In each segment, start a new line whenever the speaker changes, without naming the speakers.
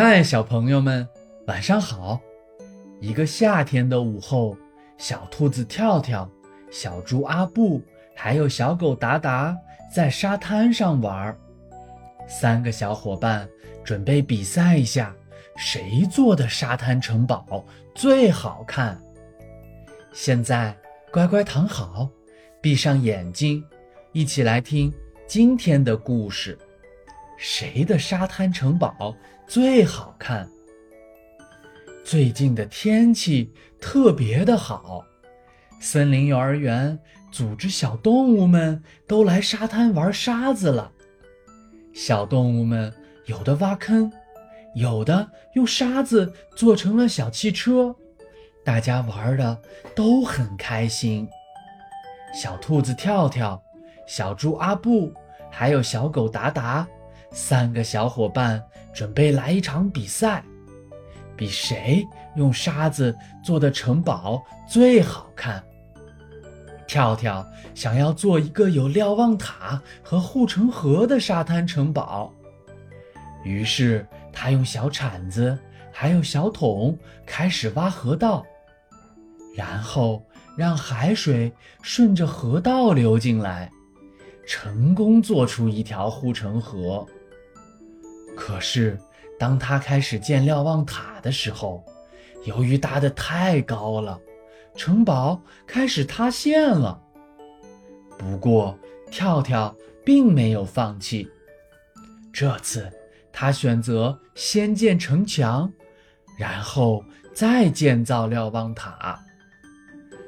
嗨，小朋友们，晚上好！一个夏天的午后，小兔子跳跳、小猪阿布还有小狗达达在沙滩上玩儿。三个小伙伴准备比赛一下，谁做的沙滩城堡最好看。现在乖乖躺好，闭上眼睛，一起来听今天的故事。谁的沙滩城堡最好看？最近的天气特别的好，森林幼儿园组织小动物们都来沙滩玩沙子了。小动物们有的挖坑，有的用沙子做成了小汽车，大家玩的都很开心。小兔子跳跳，小猪阿布，还有小狗达达。三个小伙伴准备来一场比赛，比谁用沙子做的城堡最好看。跳跳想要做一个有瞭望塔和护城河的沙滩城堡，于是他用小铲子还有小桶开始挖河道，然后让海水顺着河道流进来，成功做出一条护城河。可是，当他开始建瞭望塔的时候，由于搭得太高了，城堡开始塌陷了。不过，跳跳并没有放弃。这次，他选择先建城墙，然后再建造瞭望塔。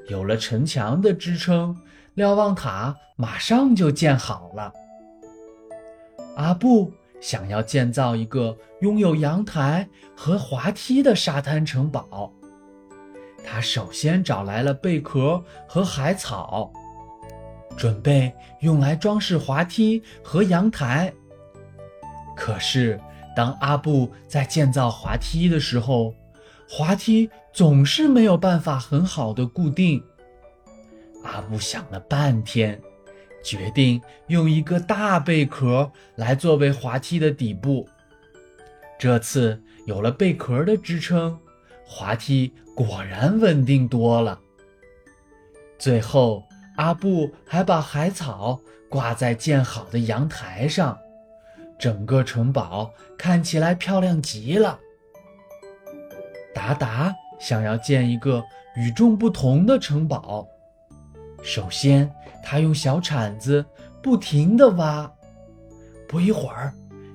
有了城墙的支撑，瞭望塔马上就建好了。阿布。想要建造一个拥有阳台和滑梯的沙滩城堡，他首先找来了贝壳和海草，准备用来装饰滑梯和阳台。可是，当阿布在建造滑梯的时候，滑梯总是没有办法很好的固定。阿布想了半天。决定用一个大贝壳来作为滑梯的底部。这次有了贝壳的支撑，滑梯果然稳定多了。最后，阿布还把海草挂在建好的阳台上，整个城堡看起来漂亮极了。达达想要建一个与众不同的城堡。首先，他用小铲子不停地挖，不一会儿，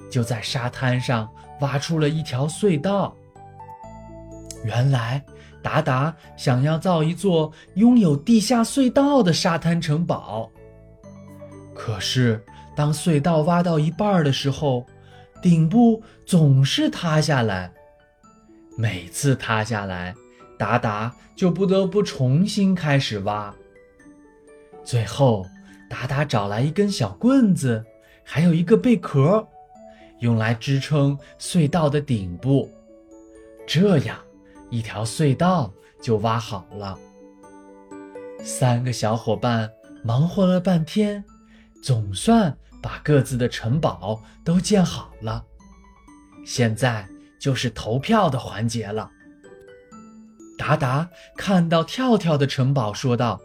就在沙滩上挖出了一条隧道。原来，达达想要造一座拥有地下隧道的沙滩城堡。可是，当隧道挖到一半的时候，顶部总是塌下来。每次塌下来，达达就不得不重新开始挖。最后，达达找来一根小棍子，还有一个贝壳，用来支撑隧道的顶部。这样，一条隧道就挖好了。三个小伙伴忙活了半天，总算把各自的城堡都建好了。现在就是投票的环节了。达达看到跳跳的城堡，说道。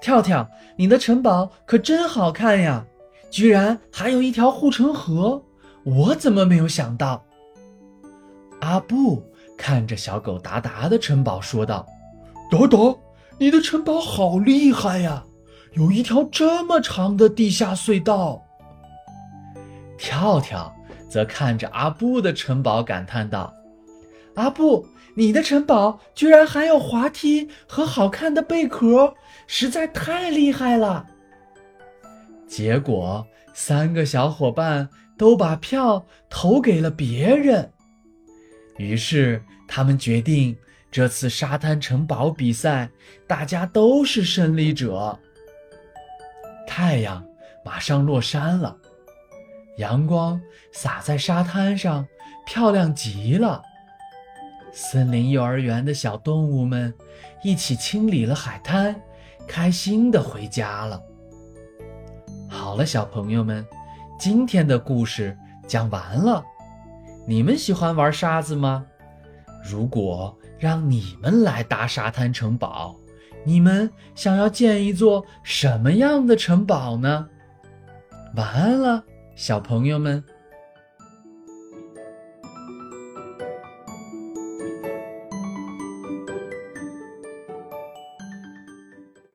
跳跳，你的城堡可真好看呀！居然还有一条护城河，我怎么没有想到？阿布看着小狗达达的城堡说道：“
达达，你的城堡好厉害呀，有一条这么长的地下隧道。”
跳跳则看着阿布的城堡感叹道：“阿布。”你的城堡居然还有滑梯和好看的贝壳，实在太厉害了。结果，三个小伙伴都把票投给了别人。于是，他们决定这次沙滩城堡比赛，大家都是胜利者。太阳马上落山了，阳光洒在沙滩上，漂亮极了。森林幼儿园的小动物们一起清理了海滩，开心的回家了。好了，小朋友们，今天的故事讲完了。你们喜欢玩沙子吗？如果让你们来搭沙滩城堡，你们想要建一座什么样的城堡呢？晚安了，小朋友们。